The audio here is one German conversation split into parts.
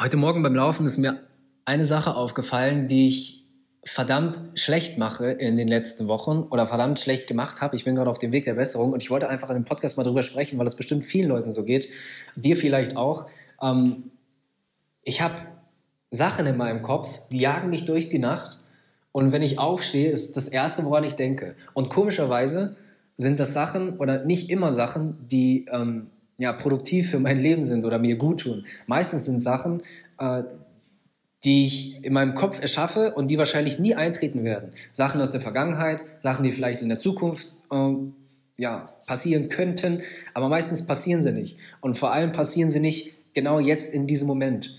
Heute Morgen beim Laufen ist mir eine Sache aufgefallen, die ich verdammt schlecht mache in den letzten Wochen oder verdammt schlecht gemacht habe. Ich bin gerade auf dem Weg der Besserung und ich wollte einfach in dem Podcast mal drüber sprechen, weil es bestimmt vielen Leuten so geht, dir vielleicht auch. Ähm, ich habe Sachen in meinem Kopf, die jagen mich durch die Nacht und wenn ich aufstehe, ist das Erste, woran ich denke. Und komischerweise sind das Sachen oder nicht immer Sachen, die ähm, ja, produktiv für mein Leben sind oder mir gut tun. Meistens sind Sachen, äh, die ich in meinem Kopf erschaffe und die wahrscheinlich nie eintreten werden. Sachen aus der Vergangenheit, Sachen, die vielleicht in der Zukunft äh, ja, passieren könnten, aber meistens passieren sie nicht. Und vor allem passieren sie nicht genau jetzt in diesem Moment.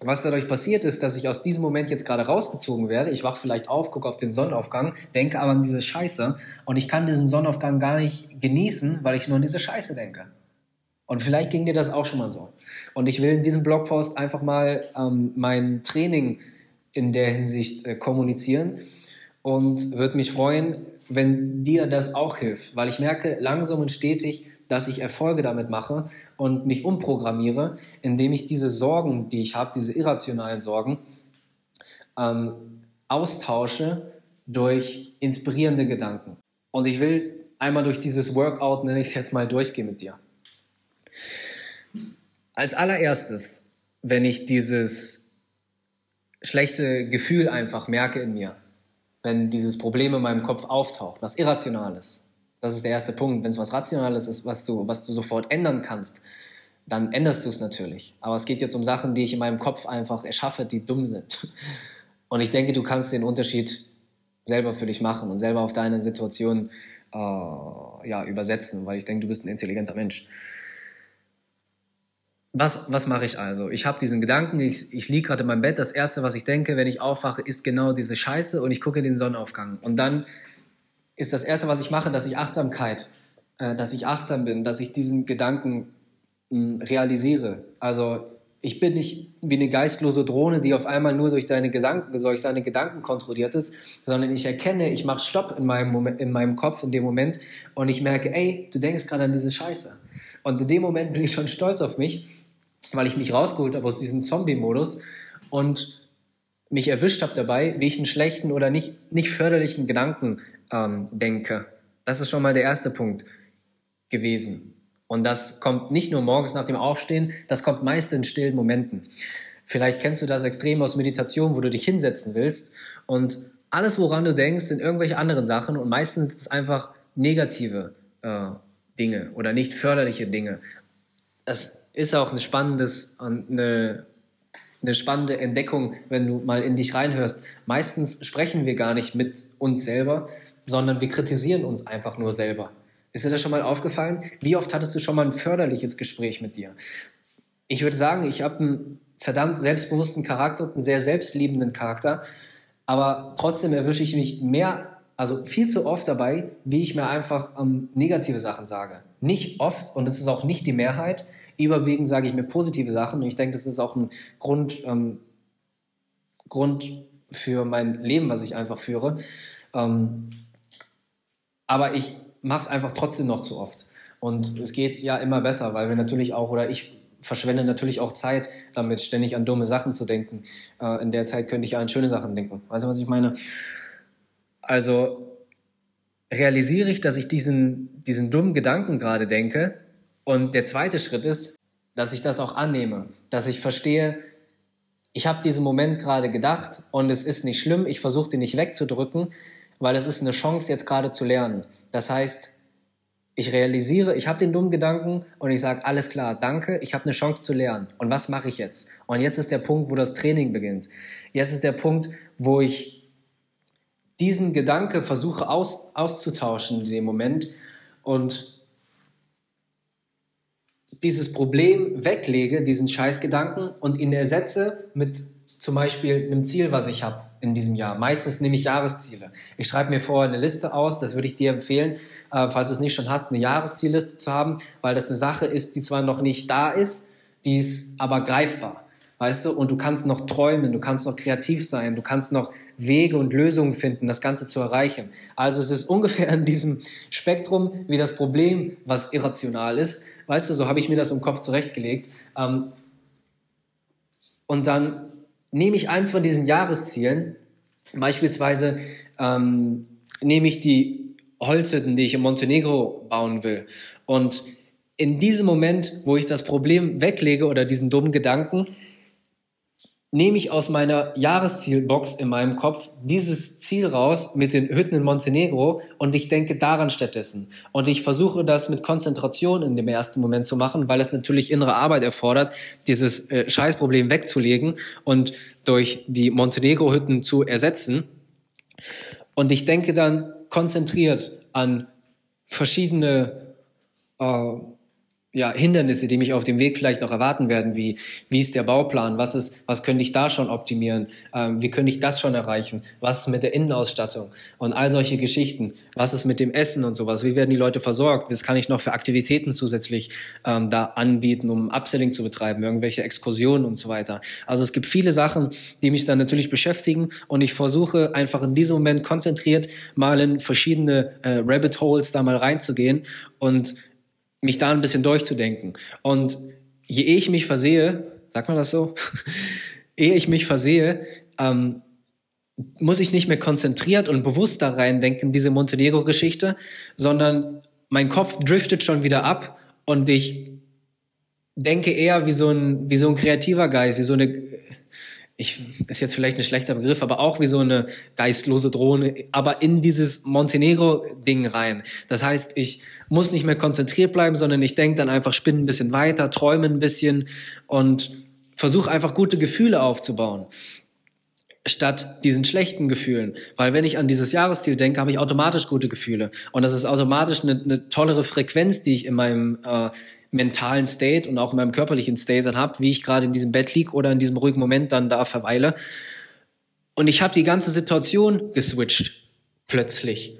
Was dadurch passiert ist, dass ich aus diesem Moment jetzt gerade rausgezogen werde. Ich wach vielleicht auf, gucke auf den Sonnenaufgang, denke aber an diese Scheiße und ich kann diesen Sonnenaufgang gar nicht genießen, weil ich nur an diese Scheiße denke. Und vielleicht ging dir das auch schon mal so. Und ich will in diesem Blogpost einfach mal ähm, mein Training in der Hinsicht äh, kommunizieren und würde mich freuen, wenn dir das auch hilft, weil ich merke langsam und stetig, dass ich Erfolge damit mache und mich umprogrammiere, indem ich diese Sorgen, die ich habe, diese irrationalen Sorgen, ähm, austausche durch inspirierende Gedanken. Und ich will einmal durch dieses Workout, nenne ich es jetzt mal, durchgehen mit dir. Als allererstes, wenn ich dieses schlechte Gefühl einfach merke in mir, wenn dieses Problem in meinem Kopf auftaucht, was irrational ist, das ist der erste Punkt. Wenn es was Rationales ist, was du, was du sofort ändern kannst, dann änderst du es natürlich. Aber es geht jetzt um Sachen, die ich in meinem Kopf einfach erschaffe, die dumm sind. Und ich denke, du kannst den Unterschied selber für dich machen und selber auf deine Situation äh, ja, übersetzen, weil ich denke, du bist ein intelligenter Mensch. Was, was mache ich also? Ich habe diesen Gedanken, ich, ich liege gerade in meinem Bett. Das Erste, was ich denke, wenn ich aufwache, ist genau diese Scheiße und ich gucke den Sonnenaufgang. Und dann ist das Erste, was ich mache, dass ich Achtsamkeit, äh, dass ich achtsam bin, dass ich diesen Gedanken mh, hm, realisiere. Also ich bin nicht wie eine geistlose Drohne, die auf einmal nur durch seine, Gedanken, durch seine Gedanken kontrolliert ist, sondern ich erkenne, ich mache Stopp in meinem, Moment, in meinem Kopf in dem Moment und ich merke, ey, du denkst gerade an diese Scheiße. Und in dem Moment bin ich schon stolz auf mich, weil ich mich rausgeholt habe aus diesem Zombie-Modus und mich erwischt habe dabei, wie ich einen schlechten oder nicht, nicht förderlichen Gedanken ähm, denke. Das ist schon mal der erste Punkt gewesen. Und das kommt nicht nur morgens nach dem Aufstehen, das kommt meist in stillen Momenten. Vielleicht kennst du das extrem aus Meditation, wo du dich hinsetzen willst und alles, woran du denkst, sind irgendwelche anderen Sachen und meistens sind es einfach negative äh, Dinge oder nicht förderliche Dinge. Das ist auch ein spannendes, eine, eine spannende Entdeckung, wenn du mal in dich reinhörst. Meistens sprechen wir gar nicht mit uns selber, sondern wir kritisieren uns einfach nur selber. Ist dir das schon mal aufgefallen? Wie oft hattest du schon mal ein förderliches Gespräch mit dir? Ich würde sagen, ich habe einen verdammt selbstbewussten Charakter und einen sehr selbstliebenden Charakter, aber trotzdem erwische ich mich mehr also viel zu oft dabei, wie ich mir einfach ähm, negative Sachen sage. Nicht oft, und das ist auch nicht die Mehrheit. Überwiegend sage ich mir positive Sachen. Und ich denke, das ist auch ein Grund, ähm, Grund für mein Leben, was ich einfach führe. Ähm, aber ich mache es einfach trotzdem noch zu oft. Und es geht ja immer besser, weil wir natürlich auch, oder ich verschwende natürlich auch Zeit damit, ständig an dumme Sachen zu denken. Äh, in der Zeit könnte ich ja an schöne Sachen denken. Weißt du, was ich meine? Also realisiere ich, dass ich diesen, diesen dummen Gedanken gerade denke. Und der zweite Schritt ist, dass ich das auch annehme, dass ich verstehe, ich habe diesen Moment gerade gedacht und es ist nicht schlimm, ich versuche den nicht wegzudrücken, weil es ist eine Chance jetzt gerade zu lernen. Das heißt, ich realisiere, ich habe den dummen Gedanken und ich sage, alles klar, danke, ich habe eine Chance zu lernen. Und was mache ich jetzt? Und jetzt ist der Punkt, wo das Training beginnt. Jetzt ist der Punkt, wo ich diesen Gedanke versuche aus, auszutauschen in dem Moment und dieses Problem weglege, diesen Scheißgedanken und ihn ersetze mit zum Beispiel einem Ziel, was ich habe in diesem Jahr. Meistens nehme ich Jahresziele. Ich schreibe mir vorher eine Liste aus, das würde ich dir empfehlen, äh, falls du es nicht schon hast, eine Jahreszielliste zu haben, weil das eine Sache ist, die zwar noch nicht da ist, die ist aber greifbar weißt du, und du kannst noch träumen, du kannst noch kreativ sein, du kannst noch Wege und Lösungen finden, das Ganze zu erreichen. Also es ist ungefähr in diesem Spektrum wie das Problem, was irrational ist. Weißt du, so habe ich mir das im Kopf zurechtgelegt. Ähm, Und dann nehme ich eins von diesen Jahreszielen, beispielsweise ähm, nehme ich die Holzhütten, die ich in Montenegro bauen will. Und in diesem Moment, wo ich das Problem weglege oder diesen dummen Gedanken, nehme ich aus meiner Jahreszielbox in meinem Kopf dieses Ziel raus mit den Hütten in Montenegro und ich denke daran stattdessen. Und ich versuche das mit Konzentration in dem ersten Moment zu machen, weil es natürlich innere Arbeit erfordert, dieses äh, Scheißproblem wegzulegen und durch die Montenegro-Hütten zu ersetzen. Und ich denke dann konzentriert an verschiedene äh, ja, Hindernisse, die mich auf dem Weg vielleicht noch erwarten werden, wie, wie ist der Bauplan, was ist, was könnte ich da schon optimieren, ähm, wie könnte ich das schon erreichen, was ist mit der Innenausstattung? Und all solche Geschichten, was ist mit dem Essen und sowas, wie werden die Leute versorgt, was kann ich noch für Aktivitäten zusätzlich ähm, da anbieten, um Upselling zu betreiben, irgendwelche Exkursionen und so weiter. Also es gibt viele Sachen, die mich dann natürlich beschäftigen. Und ich versuche einfach in diesem Moment konzentriert mal in verschiedene äh, Rabbit Holes da mal reinzugehen. Und mich da ein bisschen durchzudenken. Und je ehe ich mich versehe, sagt man das so, ehe ich mich versehe, ähm, muss ich nicht mehr konzentriert und bewusst da rein denken, diese Montenegro-Geschichte, sondern mein Kopf driftet schon wieder ab und ich denke eher wie so ein, wie so ein kreativer Geist, wie so eine, ich, ist jetzt vielleicht ein schlechter Begriff, aber auch wie so eine geistlose Drohne, aber in dieses Montenegro-Ding rein. Das heißt, ich muss nicht mehr konzentriert bleiben, sondern ich denke dann einfach, spinne ein bisschen weiter, träume ein bisschen und versuche einfach gute Gefühle aufzubauen statt diesen schlechten Gefühlen. Weil wenn ich an dieses Jahresziel denke, habe ich automatisch gute Gefühle. Und das ist automatisch eine, eine tollere Frequenz, die ich in meinem äh, mentalen State und auch in meinem körperlichen State dann habe, wie ich gerade in diesem Bett lieg oder in diesem ruhigen Moment dann da verweile. Und ich habe die ganze Situation geswitcht, plötzlich.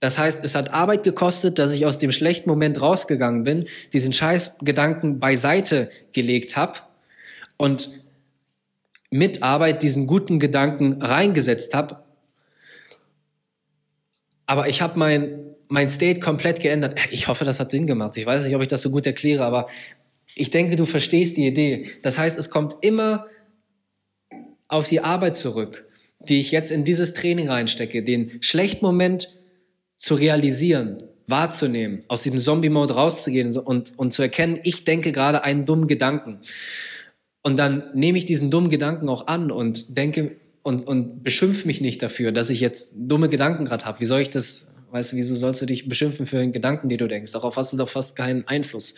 Das heißt, es hat Arbeit gekostet, dass ich aus dem schlechten Moment rausgegangen bin, diesen scheiß Gedanken beiseite gelegt habe und mit Arbeit diesen guten Gedanken reingesetzt habe. Aber ich habe mein mein State komplett geändert. Ich hoffe, das hat Sinn gemacht. Ich weiß nicht, ob ich das so gut erkläre, aber ich denke, du verstehst die Idee. Das heißt, es kommt immer auf die Arbeit zurück, die ich jetzt in dieses Training reinstecke, den schlechten Moment zu realisieren, wahrzunehmen, aus diesem Zombie-Mode rauszugehen und, und zu erkennen, ich denke gerade einen dummen Gedanken. Und dann nehme ich diesen dummen Gedanken auch an und denke und, und beschimpf mich nicht dafür, dass ich jetzt dumme Gedanken gerade habe. Wie soll ich das Weißt du, wieso sollst du dich beschimpfen für den Gedanken, die du denkst? Darauf hast du doch fast keinen Einfluss.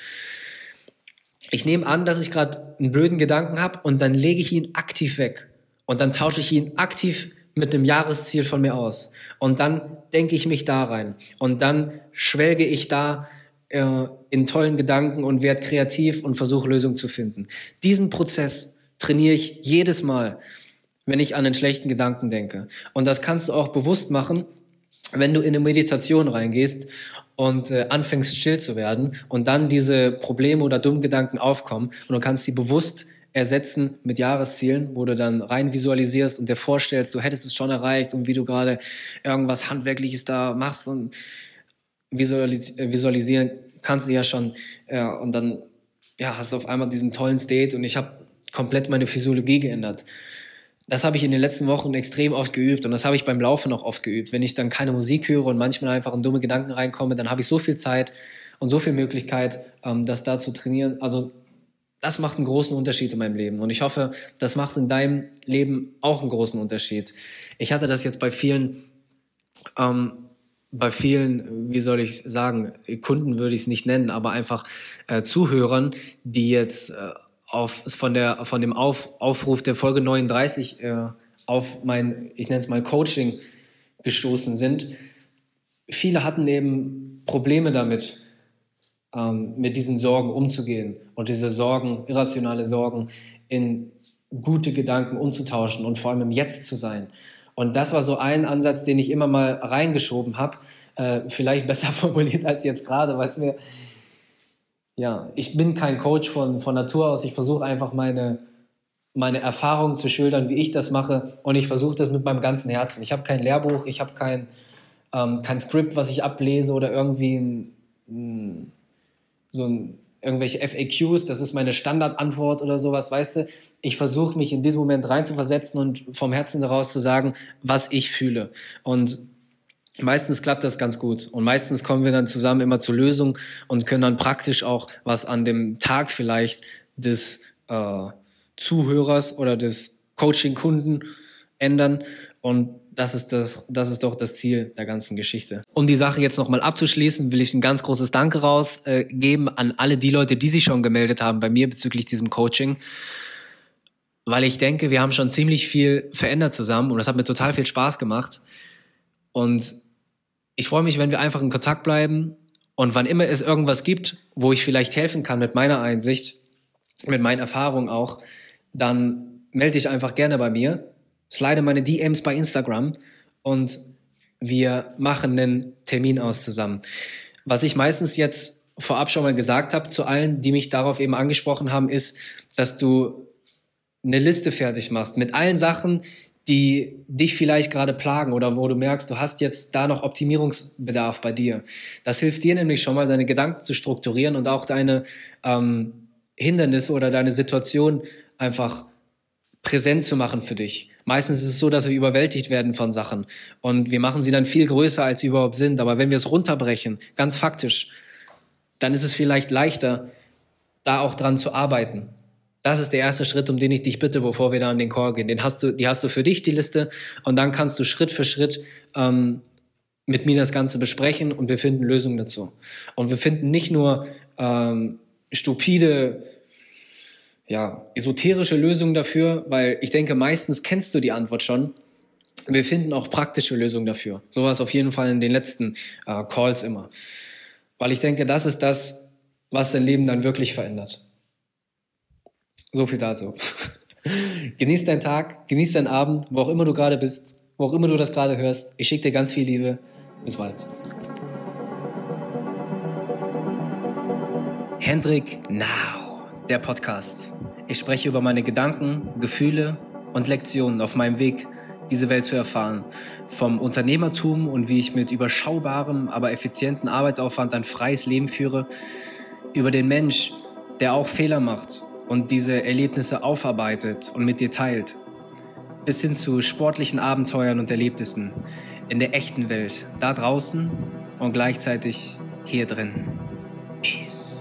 Ich nehme an, dass ich gerade einen blöden Gedanken habe und dann lege ich ihn aktiv weg. Und dann tausche ich ihn aktiv mit dem Jahresziel von mir aus. Und dann denke ich mich da rein. Und dann schwelge ich da äh, in tollen Gedanken und werde kreativ und versuche Lösungen zu finden. Diesen Prozess trainiere ich jedes Mal, wenn ich an den schlechten Gedanken denke. Und das kannst du auch bewusst machen, wenn du in eine Meditation reingehst und äh, anfängst still zu werden und dann diese Probleme oder dummen Gedanken aufkommen und du kannst sie bewusst ersetzen mit Jahreszielen, wo du dann rein visualisierst und dir vorstellst, du hättest es schon erreicht und wie du gerade irgendwas Handwerkliches da machst und visualis visualisieren kannst du ja schon ja, und dann ja, hast du auf einmal diesen tollen State und ich habe komplett meine Physiologie geändert das habe ich in den letzten Wochen extrem oft geübt und das habe ich beim Laufen auch oft geübt. Wenn ich dann keine Musik höre und manchmal einfach in dumme Gedanken reinkomme, dann habe ich so viel Zeit und so viel Möglichkeit, ähm, das da zu trainieren. Also das macht einen großen Unterschied in meinem Leben und ich hoffe, das macht in deinem Leben auch einen großen Unterschied. Ich hatte das jetzt bei vielen, ähm, bei vielen, wie soll ich sagen, Kunden würde ich es nicht nennen, aber einfach äh, Zuhörern, die jetzt äh, auf, von, der, von dem auf, Aufruf der Folge 39 äh, auf mein, ich nenne es mal Coaching gestoßen sind. Viele hatten eben Probleme damit, ähm, mit diesen Sorgen umzugehen und diese Sorgen, irrationale Sorgen in gute Gedanken umzutauschen und vor allem im Jetzt zu sein. Und das war so ein Ansatz, den ich immer mal reingeschoben habe, äh, vielleicht besser formuliert als jetzt gerade, weil es mir ja, ich bin kein Coach von, von Natur aus. Ich versuche einfach meine, meine Erfahrungen zu schildern, wie ich das mache. Und ich versuche das mit meinem ganzen Herzen. Ich habe kein Lehrbuch, ich habe kein, ähm, kein Skript, was ich ablese oder irgendwie ein, ein, so ein irgendwelche FAQs, das ist meine Standardantwort oder sowas, weißt du. Ich versuche mich in diesem Moment reinzuversetzen und vom Herzen daraus zu sagen, was ich fühle. Und meistens klappt das ganz gut. Und meistens kommen wir dann zusammen immer zur Lösung und können dann praktisch auch was an dem Tag vielleicht des äh, Zuhörers oder des Coaching-Kunden ändern. Und das ist, das, das ist doch das Ziel der ganzen Geschichte. Um die Sache jetzt nochmal abzuschließen, will ich ein ganz großes Danke rausgeben äh, an alle die Leute, die sich schon gemeldet haben bei mir bezüglich diesem Coaching. Weil ich denke, wir haben schon ziemlich viel verändert zusammen und das hat mir total viel Spaß gemacht. Und ich freue mich, wenn wir einfach in Kontakt bleiben und wann immer es irgendwas gibt, wo ich vielleicht helfen kann mit meiner Einsicht, mit meinen Erfahrungen auch, dann melde dich einfach gerne bei mir slide meine DMs bei Instagram und wir machen einen Termin aus zusammen. Was ich meistens jetzt vorab schon mal gesagt habe zu allen, die mich darauf eben angesprochen haben, ist, dass du eine Liste fertig machst mit allen Sachen, die dich vielleicht gerade plagen oder wo du merkst, du hast jetzt da noch Optimierungsbedarf bei dir. Das hilft dir nämlich schon mal, deine Gedanken zu strukturieren und auch deine ähm, Hindernisse oder deine Situation einfach präsent zu machen für dich. Meistens ist es so, dass wir überwältigt werden von Sachen und wir machen sie dann viel größer, als sie überhaupt sind. Aber wenn wir es runterbrechen, ganz faktisch, dann ist es vielleicht leichter, da auch dran zu arbeiten. Das ist der erste Schritt, um den ich dich bitte, bevor wir da an den Call gehen. Den hast du, die hast du für dich, die Liste, und dann kannst du Schritt für Schritt ähm, mit mir das Ganze besprechen und wir finden Lösungen dazu. Und wir finden nicht nur ähm, stupide ja, esoterische Lösungen dafür, weil ich denke, meistens kennst du die Antwort schon. Wir finden auch praktische Lösungen dafür. So war es auf jeden Fall in den letzten äh, Calls immer. Weil ich denke, das ist das, was dein Leben dann wirklich verändert. So viel dazu. genieß deinen Tag, genieß deinen Abend, wo auch immer du gerade bist, wo auch immer du das gerade hörst. Ich schicke dir ganz viel Liebe. Bis bald. Hendrik Now, der Podcast. Ich spreche über meine Gedanken, Gefühle und Lektionen auf meinem Weg, diese Welt zu erfahren. Vom Unternehmertum und wie ich mit überschaubarem, aber effizienten Arbeitsaufwand ein freies Leben führe, über den Mensch, der auch Fehler macht und diese Erlebnisse aufarbeitet und mit dir teilt, bis hin zu sportlichen Abenteuern und Erlebnissen in der echten Welt, da draußen und gleichzeitig hier drin. Peace.